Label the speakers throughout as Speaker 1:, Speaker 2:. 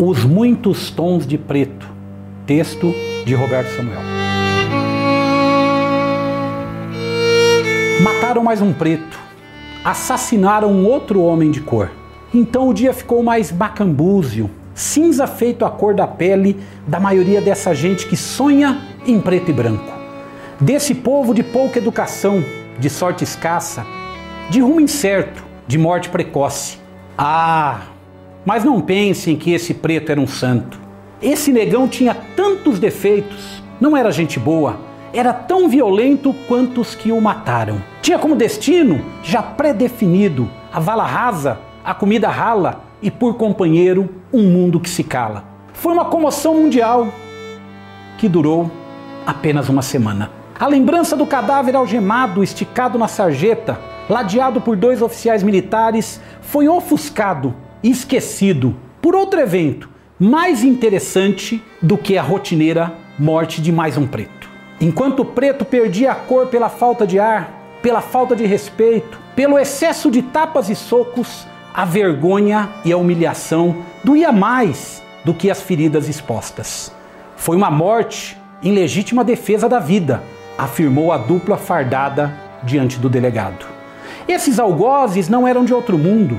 Speaker 1: Os Muitos Tons de Preto, texto de Roberto Samuel. Mataram mais um preto, assassinaram outro homem de cor. Então o dia ficou mais macambúzio, cinza feito a cor da pele da maioria dessa gente que sonha em preto e branco. Desse povo de pouca educação, de sorte escassa, de rumo incerto, de morte precoce. Ah, mas não pensem que esse preto era um santo. Esse negão tinha tantos defeitos, não era gente boa, era tão violento quanto os que o mataram. Tinha como destino, já pré-definido, a vala rasa, a comida rala e por companheiro um mundo que se cala. Foi uma comoção mundial que durou apenas uma semana. A lembrança do cadáver algemado, esticado na sarjeta, ladeado por dois oficiais militares, foi ofuscado esquecido por outro evento mais interessante do que a rotineira morte de mais um preto. Enquanto o preto perdia a cor pela falta de ar, pela falta de respeito, pelo excesso de tapas e socos, a vergonha e a humilhação doía mais do que as feridas expostas. Foi uma morte em legítima defesa da vida, afirmou a dupla fardada diante do delegado. Esses algozes não eram de outro mundo,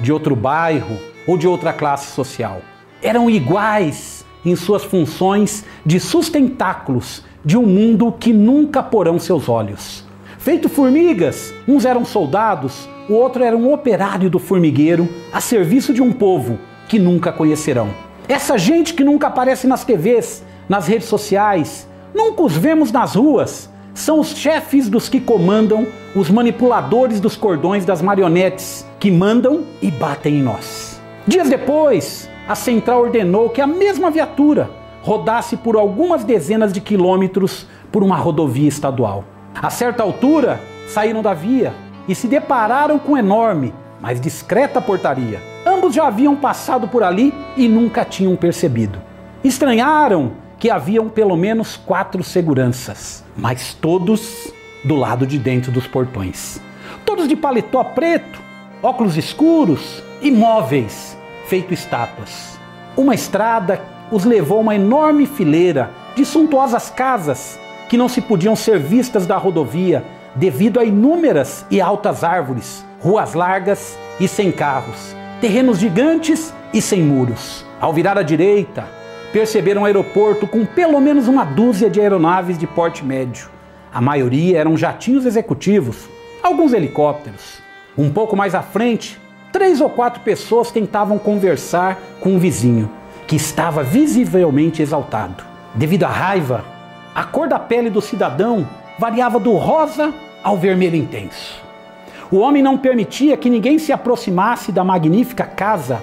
Speaker 1: de outro bairro ou de outra classe social. Eram iguais em suas funções de sustentáculos de um mundo que nunca porão seus olhos. Feito formigas, uns eram soldados, o outro era um operário do formigueiro a serviço de um povo que nunca conhecerão. Essa gente que nunca aparece nas TVs, nas redes sociais, nunca os vemos nas ruas, são os chefes dos que comandam, os manipuladores dos cordões das marionetes que mandam e batem em nós. Dias depois, a central ordenou que a mesma viatura rodasse por algumas dezenas de quilômetros por uma rodovia estadual. A certa altura, saíram da via e se depararam com enorme, mas discreta portaria. Ambos já haviam passado por ali e nunca tinham percebido. Estranharam que haviam pelo menos quatro seguranças, mas todos do lado de dentro dos portões. Todos de paletó preto, óculos escuros, imóveis, feito estátuas. Uma estrada os levou a uma enorme fileira de suntuosas casas que não se podiam ser vistas da rodovia devido a inúmeras e altas árvores, ruas largas e sem carros, terrenos gigantes e sem muros. Ao virar à direita, perceberam um aeroporto com pelo menos uma dúzia de aeronaves de porte médio. A maioria eram jatinhos executivos, alguns helicópteros. Um pouco mais à frente, três ou quatro pessoas tentavam conversar com um vizinho, que estava visivelmente exaltado. Devido à raiva, a cor da pele do cidadão variava do rosa ao vermelho intenso. O homem não permitia que ninguém se aproximasse da magnífica casa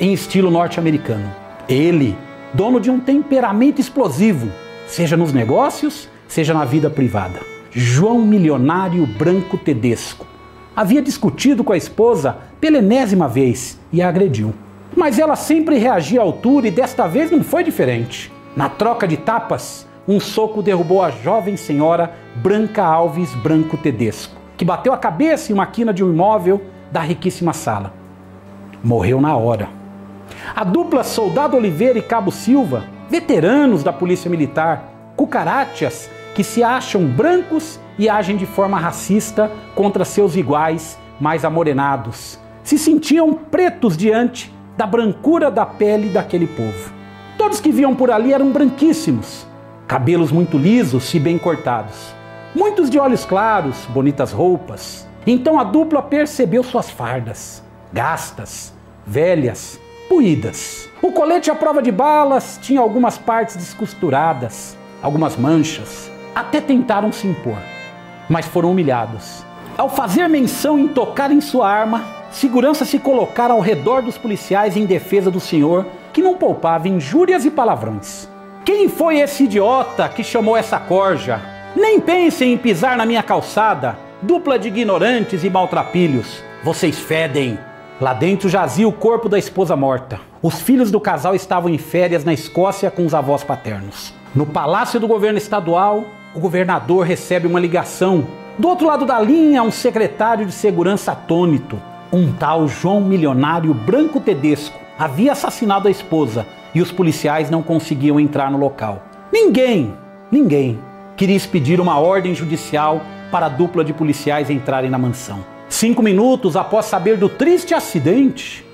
Speaker 1: em estilo norte-americano. Ele dono de um temperamento explosivo, seja nos negócios, seja na vida privada. João Milionário Branco Tedesco havia discutido com a esposa pela enésima vez e a agrediu. Mas ela sempre reagia à altura e desta vez não foi diferente. Na troca de tapas, um soco derrubou a jovem senhora Branca Alves Branco Tedesco, que bateu a cabeça em uma quina de um imóvel da riquíssima sala. Morreu na hora. A dupla Soldado Oliveira e Cabo Silva, veteranos da Polícia Militar, cucarachas que se acham brancos e agem de forma racista contra seus iguais mais amorenados, se sentiam pretos diante da brancura da pele daquele povo. Todos que viam por ali eram branquíssimos, cabelos muito lisos e bem cortados, muitos de olhos claros, bonitas roupas. Então a dupla percebeu suas fardas, gastas, velhas, puídas. O colete à prova de balas tinha algumas partes descosturadas, algumas manchas. Até tentaram se impor, mas foram humilhados. Ao fazer menção em tocar em sua arma, segurança se colocaram ao redor dos policiais em defesa do senhor, que não poupava injúrias e palavrões. Quem foi esse idiota que chamou essa corja? Nem pensem em pisar na minha calçada, dupla de ignorantes e maltrapilhos. Vocês fedem. Lá dentro jazia o corpo da esposa morta. Os filhos do casal estavam em férias na Escócia com os avós paternos. No palácio do governo estadual, o governador recebe uma ligação. Do outro lado da linha, um secretário de segurança atônito, um tal João Milionário Branco Tedesco, havia assassinado a esposa e os policiais não conseguiam entrar no local. Ninguém, ninguém queria expedir uma ordem judicial para a dupla de policiais entrarem na mansão. Cinco minutos após saber do triste acidente,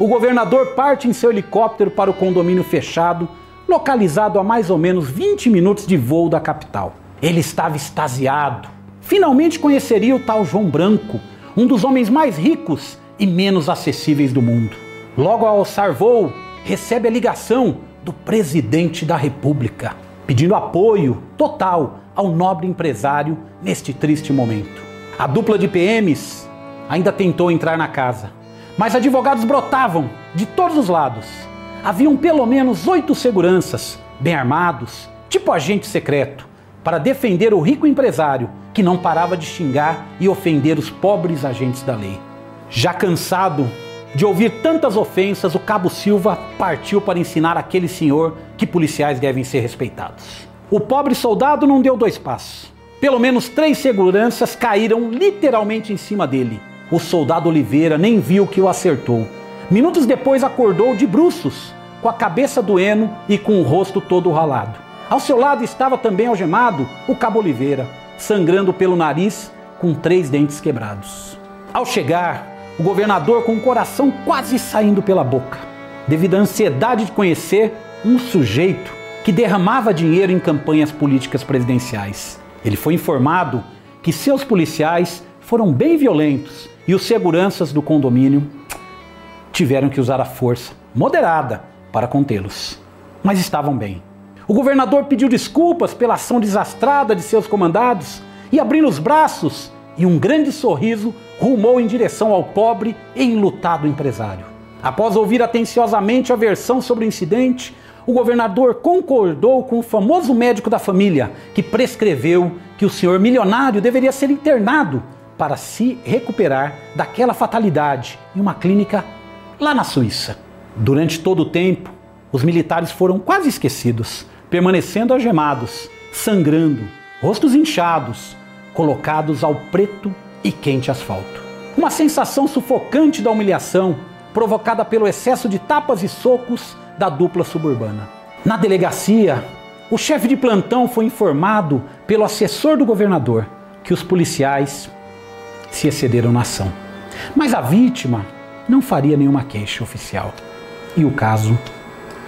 Speaker 1: o governador parte em seu helicóptero para o condomínio fechado, localizado a mais ou menos 20 minutos de voo da capital. Ele estava extasiado. Finalmente conheceria o tal João Branco, um dos homens mais ricos e menos acessíveis do mundo. Logo ao alçar voo, recebe a ligação do presidente da República, pedindo apoio total ao nobre empresário neste triste momento. A dupla de PMs ainda tentou entrar na casa, mas advogados brotavam de todos os lados. Haviam pelo menos oito seguranças, bem armados, tipo agente secreto, para defender o rico empresário que não parava de xingar e ofender os pobres agentes da lei. Já cansado de ouvir tantas ofensas, o cabo Silva partiu para ensinar aquele senhor que policiais devem ser respeitados. O pobre soldado não deu dois passos. Pelo menos três seguranças caíram literalmente em cima dele. O soldado Oliveira nem viu que o acertou. Minutos depois acordou de bruços, com a cabeça doendo e com o rosto todo ralado. Ao seu lado estava também algemado o cabo Oliveira, sangrando pelo nariz com três dentes quebrados. Ao chegar, o governador com o coração quase saindo pela boca, devido à ansiedade de conhecer um sujeito que derramava dinheiro em campanhas políticas presidenciais. Ele foi informado que seus policiais foram bem violentos e os seguranças do condomínio tiveram que usar a força moderada para contê-los. Mas estavam bem. O governador pediu desculpas pela ação desastrada de seus comandados e, abrindo os braços e um grande sorriso, rumou em direção ao pobre e enlutado empresário. Após ouvir atenciosamente a versão sobre o incidente, o governador concordou com o famoso médico da família, que prescreveu que o senhor milionário deveria ser internado para se recuperar daquela fatalidade em uma clínica lá na Suíça. Durante todo o tempo, os militares foram quase esquecidos, permanecendo algemados, sangrando, rostos inchados, colocados ao preto e quente asfalto. Uma sensação sufocante da humilhação provocada pelo excesso de tapas e socos da dupla suburbana. Na delegacia, o chefe de plantão foi informado pelo assessor do governador que os policiais se excederam na ação. Mas a vítima não faria nenhuma queixa oficial e o caso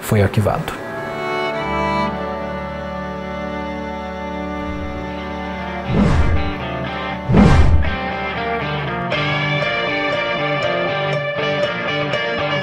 Speaker 1: foi arquivado.